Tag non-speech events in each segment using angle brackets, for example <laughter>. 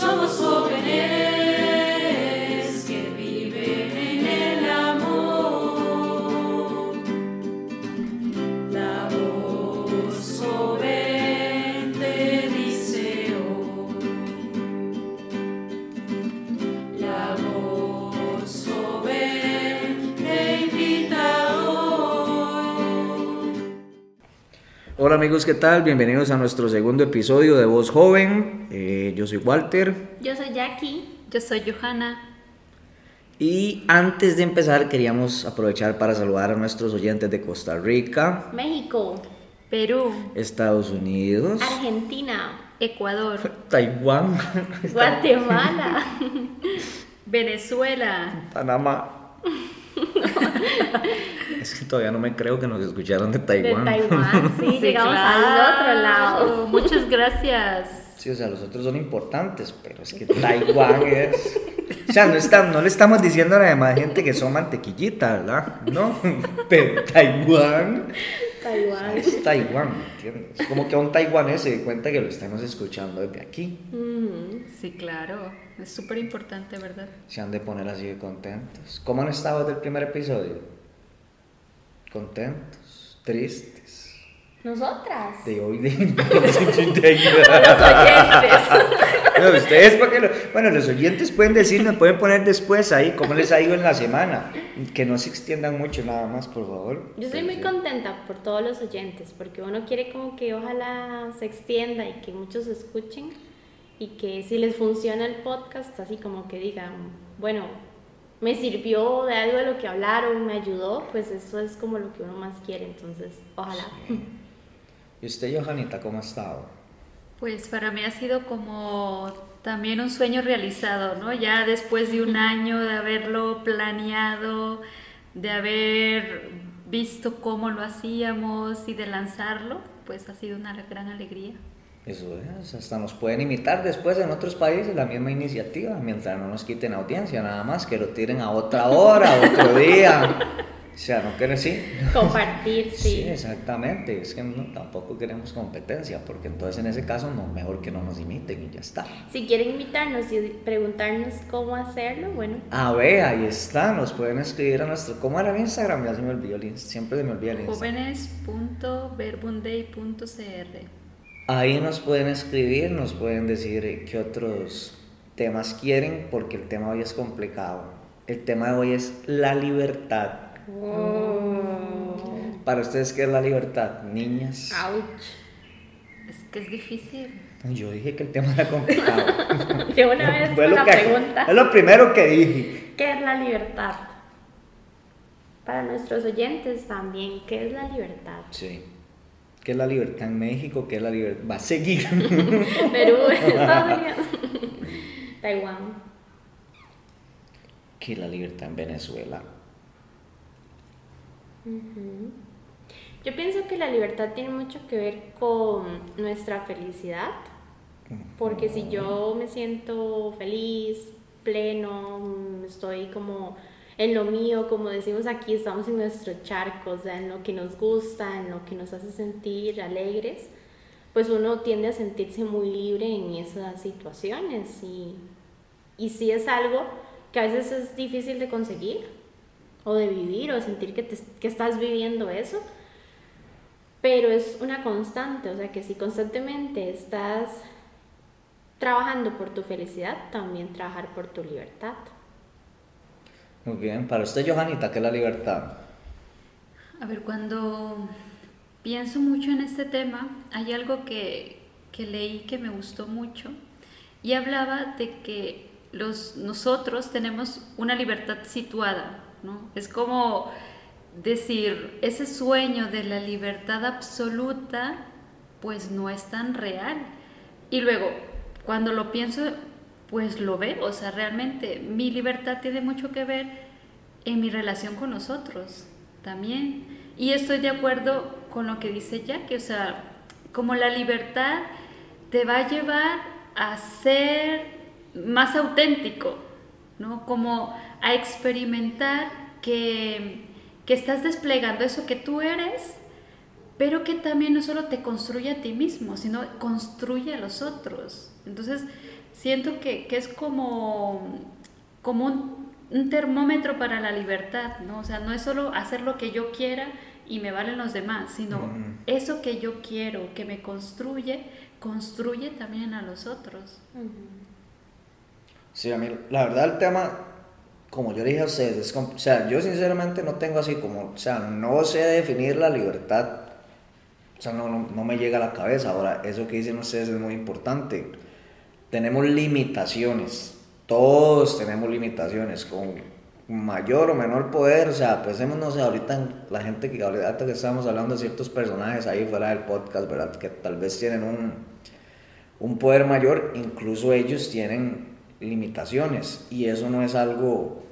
Somos jóvenes que viven en el amor. La voz joven te dice hoy. La voz joven te invita hoy. Hola amigos, ¿qué tal? Bienvenidos a nuestro segundo episodio de Voz Joven. Eh, yo soy Walter. Yo soy Jackie. Yo soy Johanna. Y antes de empezar queríamos aprovechar para saludar a nuestros oyentes de Costa Rica, México. Perú. Estados Unidos, Argentina. Ecuador. <laughs> Taiwán, <laughs> Guatemala. <laughs> Venezuela. Panamá. es que todavía no me creo que nos escucharon de de Taiwán. Taiwán. Sí, Sí, llegamos claro. al otro lado. Muchas gracias. Sí, o sea, los otros son importantes, pero es que Taiwán es... O sea, no, está- no le estamos diciendo a la demás gente que son mantequillita, ¿verdad? No, pero Taiwán Taiwán. es Taiwán, ¿me entiendes? Es como que a un taiwanés se dé cuenta que lo estamos escuchando desde aquí. Ujú. Sí, claro. Es súper importante, ¿verdad? Se han de poner así de contentos. ¿Cómo han estado desde el primer episodio? Contentos, tristes. Nosotras. De hoy, de... <laughs> Los oyentes. <laughs> No, ustedes, porque lo- bueno, los oyentes pueden decir, me pueden poner después ahí cómo les ha ido en la semana. Que no se extiendan mucho nada más, por favor. Yo estoy muy Sí. contenta por todos los oyentes, porque uno quiere como que ojalá se extienda y que muchos escuchen y que si les funciona el podcast, así como que digan, bueno, me sirvió de algo de lo que hablaron, me ayudó, pues eso es como lo que uno más quiere, entonces ojalá. ¿Y usted, Johanita, cómo ha estado? Pues para mí ha sido como también un sueño realizado, ¿no? Ya después de un año de haberlo planeado, de haber visto cómo lo hacíamos y de lanzarlo, pues ha sido una gran alegría. Eso es, hasta nos pueden imitar después en otros países la misma iniciativa, mientras no nos quiten audiencia, nada más que lo tiren a otra hora, otro día. <laughs> O sea, no quieren, sí. Compartir, <laughs> Sí, sí. exactamente. Es que no, tampoco queremos competencia, porque entonces en ese caso no, mejor que no nos imiten y ya está. Si quieren invitarnos y preguntarnos cómo hacerlo, bueno, A ver, ahí está, nos pueden escribir a nuestro. ¿Cómo era el Instagram? Ya se me olvidó siempre se me olvida el Instagram. Jóvenes.verbunday.cr Ahí nos pueden escribir, nos pueden decir qué otros temas quieren, porque el tema hoy es complicado. El tema de hoy es la libertad. Para ustedes, ¿qué es la libertad? Niñas. ouch. Es que es difícil. Yo dije que el tema era complicado. <laughs> De una vez Fue la pregunta. Es lo primero que dije. ¿Qué es la libertad? Para nuestros oyentes también, ¿qué es la libertad? Sí. ¿Qué es la libertad en México? ¿Qué es la libertad? Va a seguir. <laughs> Perú, <laughs> Estados Unidos, Taiwán. ¿Qué es la libertad en Venezuela? Yo pienso que la libertad tiene mucho que ver con nuestra felicidad, porque si yo me siento feliz, pleno, estoy como en lo mío, como decimos aquí, estamos en nuestro charco, o sea, en lo que nos gusta, en lo que nos hace sentir alegres, pues uno tiende a sentirse muy libre en esas situaciones y, y sí es algo que a veces es difícil de conseguir o de vivir o de sentir que, te- que estás viviendo eso, pero es una constante, o sea que si constantemente estás trabajando por tu felicidad, también trabajar por tu libertad. Muy bien. Para usted, Johanita, ¿qué es la libertad? A ver, cuando pienso mucho en este tema, hay algo que, que leí que me gustó mucho y hablaba de que los, nosotros tenemos una libertad situada, Es como decir, ese sueño de la libertad absoluta, pues no es tan real. Y luego, cuando lo pienso, pues lo veo, o sea, realmente mi libertad tiene mucho que ver en mi relación con nosotros también. Y estoy de acuerdo con lo que dice Jackie, o sea, como la libertad te va a llevar a ser más auténtico, ¿no? Como a experimentar que, que estás desplegando eso que tú eres, pero que también no solo te construye a ti mismo, sino construye a los otros. Entonces, siento que, que es como, como un, un termómetro para la libertad, ¿no? O sea, no es solo hacer lo que yo quiera y me valen los demás, sino Ujú. eso que yo quiero, que me construye, construye también a los otros. Sí, a mí, la verdad, el tema, como yo dije a ustedes, o sea, yo sinceramente no tengo así como, o sea, no sé definir la libertad O sea, no, no, no me llega a la cabeza. Ahora, eso que dicen ustedes es muy importante. Tenemos limitaciones. Todos tenemos limitaciones con mayor o menor poder. O sea, pensemos, no sé, ahorita la gente que ahorita que estamos hablando de ciertos personajes ahí fuera del podcast, ¿verdad? Que tal vez tienen un, un poder mayor, incluso ellos tienen limitaciones. Y eso no es algo,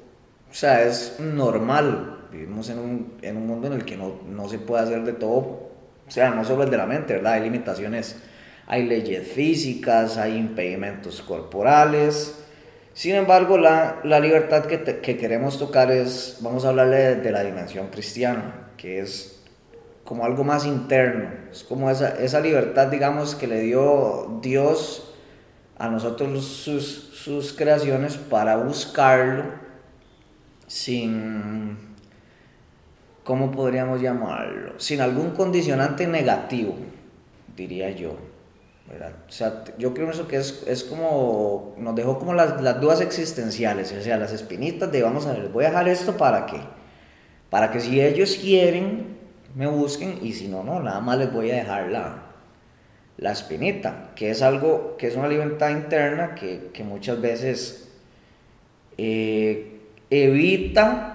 o sea, es normal. Vivimos en un, en un mundo en el que no, no se puede hacer de todo o sea, no solo el de la mente, ¿verdad? Hay limitaciones, hay leyes físicas, hay impedimentos corporales. Sin embargo, la, la libertad que, que, queremos tocar es, vamos a hablarle de, de, la dimensión cristiana, que es como algo más interno, es como esa, esa libertad, digamos, que le dio Dios a nosotros sus, sus creaciones para buscarlo sin ¿cómo podríamos llamarlo? Sin algún condicionante negativo, diría yo. O sea, yo creo eso que es, es como, nos dejó como las, las, dudas existenciales, o sea, las espinitas de, vamos a ver, voy a dejar esto para qué. Para que si ellos quieren, me busquen y si no, no, nada más les voy a dejar la, la espinita, que es algo, que es una libertad interna que, que muchas veces eh, evita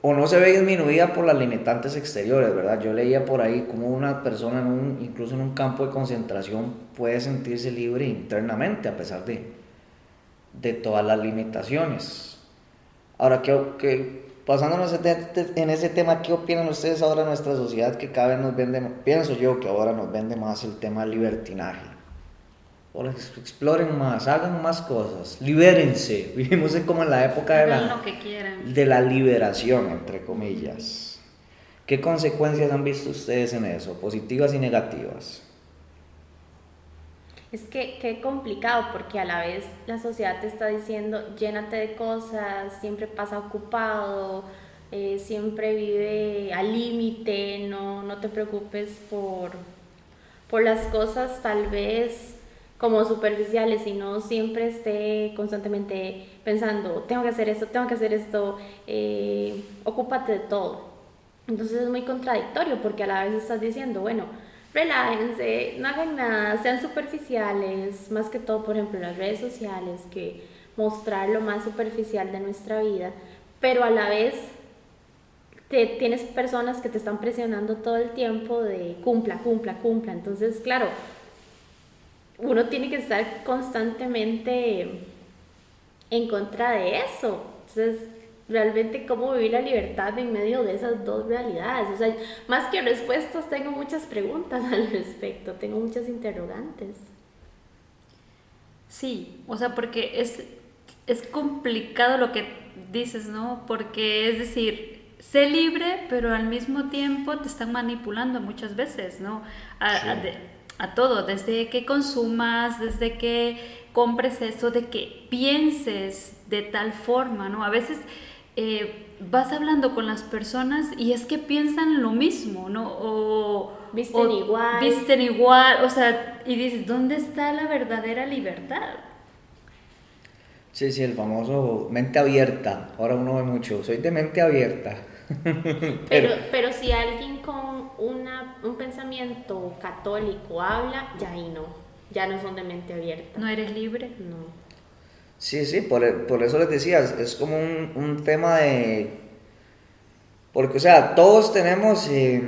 o no se ve disminuida por las limitantes exteriores, ¿verdad? Yo leía por ahí como una persona, en un, incluso en un campo de concentración, puede sentirse libre internamente a pesar de, de todas las limitaciones. Ahora, ¿qué, qué, pasándonos en ese tema, ¿qué opinan ustedes ahora en nuestra sociedad que cada vez nos vende, pienso yo que ahora nos vende más el tema libertinaje? exploren más, hagan más cosas, libérense. <laughs> Vivimos como en la época de la, de la liberación, entre comillas. ¿Qué consecuencias han visto ustedes en eso, positivas y negativas? Es que qué complicado porque a la vez la sociedad te está diciendo llénate de cosas, siempre pasa ocupado, eh, siempre vive al límite, no, no te preocupes por, por las cosas tal vez como superficiales y no siempre esté constantemente pensando, tengo que hacer esto, tengo que hacer esto, eh, ocúpate de todo. Entonces es muy contradictorio porque a la vez estás diciendo, bueno, relájense, no hagan nada, sean superficiales, más que todo, por ejemplo, las redes sociales, que mostrar lo más superficial de nuestra vida, pero a la vez te, tienes personas que te están presionando todo el tiempo de cumpla, cumpla, cumpla. Entonces, claro, uno tiene que estar constantemente en contra de eso. Entonces, realmente cómo vivir la libertad en medio de esas dos realidades. O sea, más que respuestas, tengo muchas preguntas <laughs> al respecto, tengo muchas interrogantes. Sí, o sea, porque es, es complicado lo que dices, ¿no? Porque es decir, sé libre, pero al mismo tiempo te están manipulando muchas veces, ¿no? a todo, desde que consumas, desde que compres esto, de que pienses de tal forma, ¿no? A veces eh, vas hablando con las personas y es que piensan lo mismo, ¿no? O visten igual. Visten igual, o sea, y dices, ¿dónde está la verdadera libertad? Sí, sí, el famoso mente abierta. Ahora uno ve mucho, soy de mente abierta. <laughs> pero, pero si alguien con una, un pensamiento católico habla, ya ahí no, ya no son de mente abierta. ¿No eres libre? No. Sí, sí, por, por eso les decía, es como un, un, tema de... Porque, o sea, todos tenemos... Eh,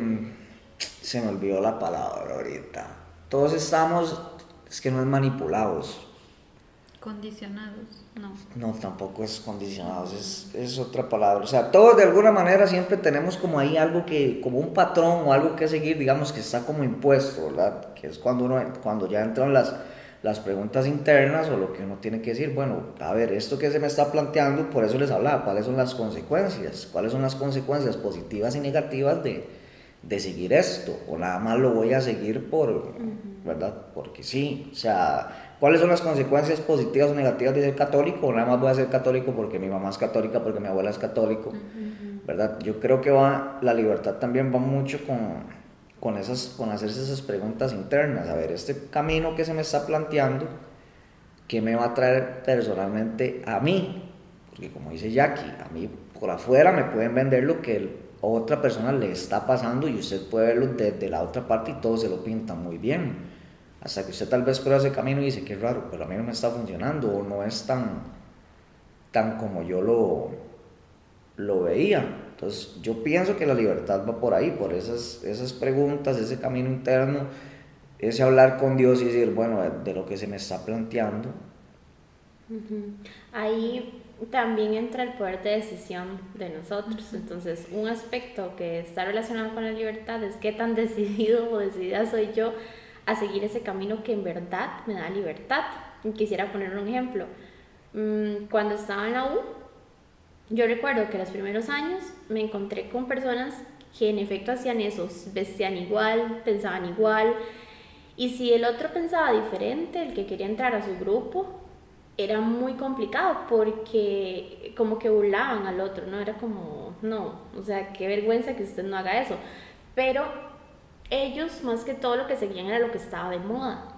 se me olvidó la palabra ahorita. Todos estamos, es que no es manipulados. Condicionados. No. No, tampoco es condicionados, es, es, otra palabra. O sea, todos de alguna manera siempre tenemos como ahí algo que, como un patrón o algo que seguir, digamos, que está como impuesto, ¿verdad? Que es cuando, uno, cuando ya entran las, las preguntas internas o lo que uno tiene que decir, bueno, a ver, esto que se me está planteando, por eso les hablaba, cuáles son las consecuencias, cuáles son las consecuencias positivas y negativas de, de seguir esto, o nada más lo voy a seguir por, ¿verdad? Porque sí, o sea ¿Cuáles son las consecuencias positivas o negativas de ser católico? O nada más voy a ser católico porque mi mamá es católica, porque mi abuela es católico, ¿verdad? Yo creo que va, la libertad también va mucho con, con, esas, con hacerse esas preguntas internas. A ver, este camino que se me está planteando, ¿qué me va a traer personalmente a mí? Porque como dice Jackie, a mí por afuera me pueden vender lo que otra persona le está pasando y usted puede verlo desde la otra parte y todo se lo pinta muy bien. Hasta que usted tal vez prueba ese camino y dice, qué raro, pero a mí no me está funcionando o no es tan, tan como yo lo, lo veía. Entonces yo pienso que la libertad va por ahí, por esas, esas preguntas, ese camino interno, ese hablar con Dios y decir, bueno, de lo que se me está planteando. Ahí también entra el poder de decisión de nosotros. Entonces, un aspecto que está relacionado con la libertad es qué tan <laughs> decidido o decidida soy yo a seguir ese camino que en verdad me da libertad. quisiera poner un ejemplo. Mm, cuando estaba en la U, yo recuerdo que los primeros años me encontré con personas que en efecto hacían eso, vestían igual, pensaban igual. Y si el otro pensaba diferente, el que quería entrar a su grupo, era muy complicado porque como que burlaban al otro, ¿no? Era como, no, o sea, qué vergüenza que usted no haga eso. Pero ellos más que todo lo que seguían era lo que estaba de moda.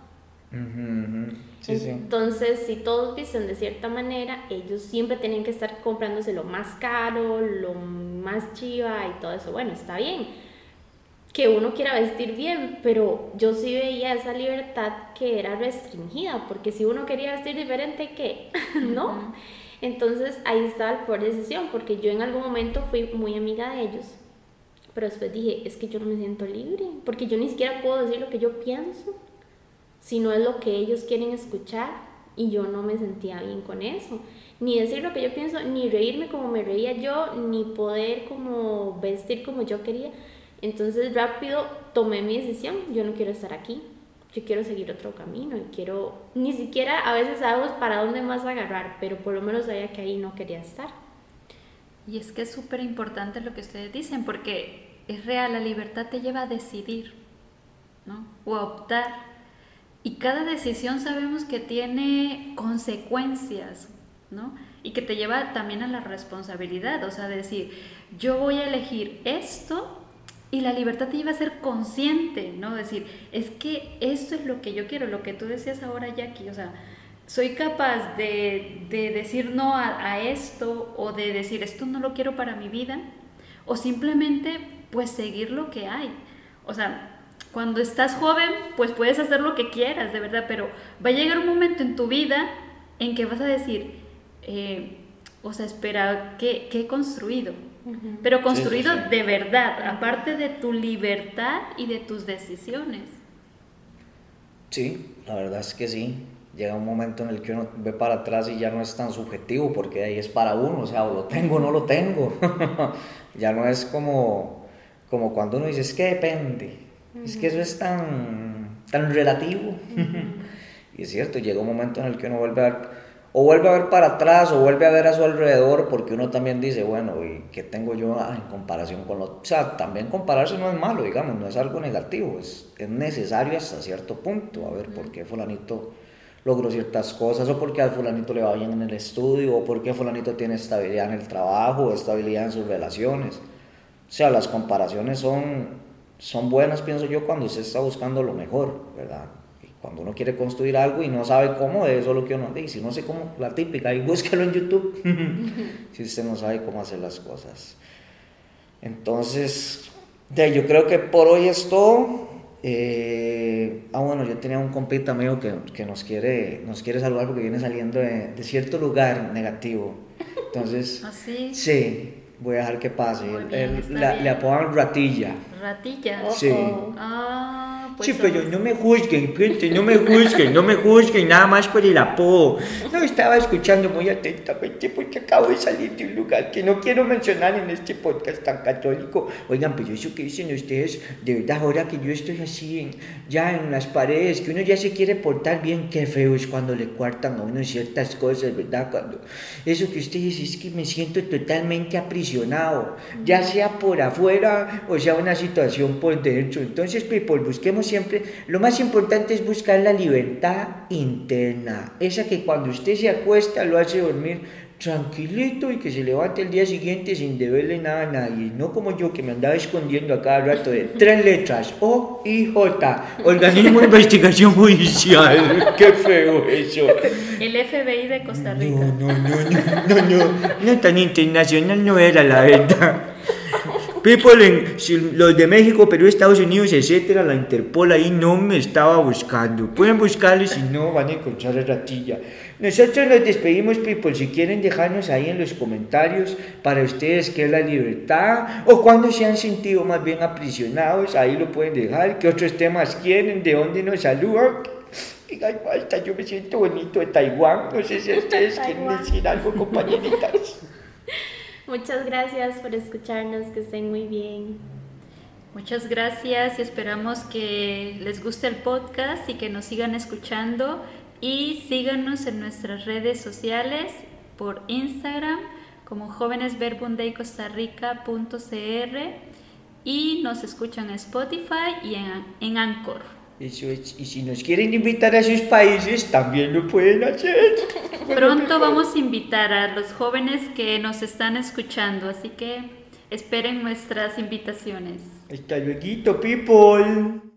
Entonces, si todos visten de cierta manera, ellos siempre tenían que estar comprándose lo más caro, lo más chiva y todo eso. Bueno, está bien que uno quiera vestir bien, pero yo sí veía esa libertad que era restringida, porque si uno quería vestir diferente, ¿qué? <laughs> ¿No? Entonces ahí estaba el poder de decisión, porque yo en algún momento fui muy amiga de ellos, pero después dije, es que yo no me siento libre, porque yo ni siquiera puedo decir lo que yo pienso, si no es lo que ellos quieren escuchar, y yo no me sentía bien con eso, ni decir lo que yo pienso, ni reírme como me reía yo, ni poder como vestir como yo quería entonces rápido tomé mi decisión, yo no quiero estar aquí, yo quiero seguir otro camino y quiero, ni siquiera a veces sabemos para dónde más agarrar, pero por lo menos sabía que ahí no quería estar. Y es que es súper importante lo que ustedes dicen, porque es real, la libertad te lleva a decidir, ¿no? O a optar. Y cada decisión sabemos que tiene consecuencias, ¿no? Y que te lleva también a la responsabilidad, o sea, decir, yo voy a elegir esto y la libertad te lleva a ser consciente, ¿no? Decir, es que esto es lo que yo quiero, lo que tú decías ahora, Jackie, o sea, soy capaz de, decir no a, esto o de decir esto no lo quiero para mi vida o simplemente pues seguir lo que hay. O sea, cuando estás joven pues puedes hacer lo que quieras, de verdad, pero va a llegar un momento en tu vida en que vas a decir, eh, o sea, espera, ¿qué, qué he construido? pero construido de verdad, aparte de tu libertad y de tus decisiones. Sí, la verdad es que sí. Llega un momento en el que uno ve para atrás y ya no es tan subjetivo, porque ahí es para uno, o sea, o lo tengo o no lo tengo. <laughs> ya no es como, como cuando uno dice, es que depende, es que eso es tan, tan relativo. <laughs> y es cierto, llega un momento en el que uno vuelve a ver o vuelve a ver para atrás o vuelve a ver a su alrededor porque uno también dice, bueno, ¿y qué tengo yo en comparación con lo... O sea, también compararse no es malo, digamos, no es algo negativo, es, es necesario hasta cierto punto, a ver por qué fulanito logró ciertas cosas o por qué a fulanito le va bien en el estudio o por qué fulanito tiene estabilidad en el trabajo o estabilidad en sus relaciones. O sea, las comparaciones son, son buenas, pienso yo, cuando usted está buscando lo mejor, ¿verdad? Cuando uno quiere construir algo y no sabe cómo, eso es lo que uno dice. Si no sé cómo, la típica, y búsquelo en YouTube. <laughs> si usted no sabe cómo hacer las cosas. Entonces, de, yo creo que por hoy es todo. Eh, ah, bueno, yo tenía un compita mío que, que, nos, quiere, nos quiere saludar porque viene saliendo de, de cierto lugar negativo. Entonces, <laughs> ¿Ah, sí? sí, voy a dejar que pase. le apodan ratilla. Ratilla. Sí. Ah. Pues sí, pero no me juzguen, gente, no me juzguen, no me juzguen, nada más por el apodo. No, estaba escuchando muy atentamente porque acabo de salir de un lugar que no quiero mencionar en este podcast tan católico. Oigan, pero eso que dicen ustedes, de verdad, ahora que yo estoy así, en, ya en las paredes, que uno ya se quiere portar bien, qué feo es cuando le cuartan a uno ciertas cosas, ¿verdad? Cuando eso que ustedes es que me siento totalmente aprisionado, ya sea por afuera o sea una situación por dentro. Entonces, people, busquemos siempre, lo más importante es buscar la libertad interna, esa que cuando usted se acuesta lo hace dormir tranquilito y que se levante el día siguiente sin deberle nada a nadie, no como yo que me andaba escondiendo a cada rato de tres letras, O y J, Organismo de Investigación Judicial, <laughs> qué feo eso. El FBI de Costa Rica. No, no, no, no, no, no, no tan internacional no era la verdad. People, en, los de México, Perú, Estados Unidos, etcétera, la Interpol ahí no me estaba buscando. Pueden buscarlo si no van a encontrar a Ratilla. Nosotros nos despedimos, people. Si quieren dejarnos ahí en los comentarios para ustedes qué es la libertad o cuando se han sentido más bien aprisionados, ahí lo pueden dejar. ¿Qué otros temas quieren? ¿De dónde nos saludan? Ay, basta, yo me siento bonito de Taiwán. No sé si ustedes quieren decir algo, compañeritas. Muchas gracias por escucharnos, que estén muy bien. Muchas gracias y esperamos que les guste el podcast y que nos sigan escuchando y síganos en nuestras redes sociales por Instagram como jóvenesverbundaycostarrica.cr y nos escuchan en Spotify y en, en Anchor. Eso es. Y si nos quieren invitar a sus países, también lo pueden hacer. <laughs> Pronto vamos a invitar a los jóvenes que nos están escuchando, así que esperen nuestras invitaciones. Hasta luego, people.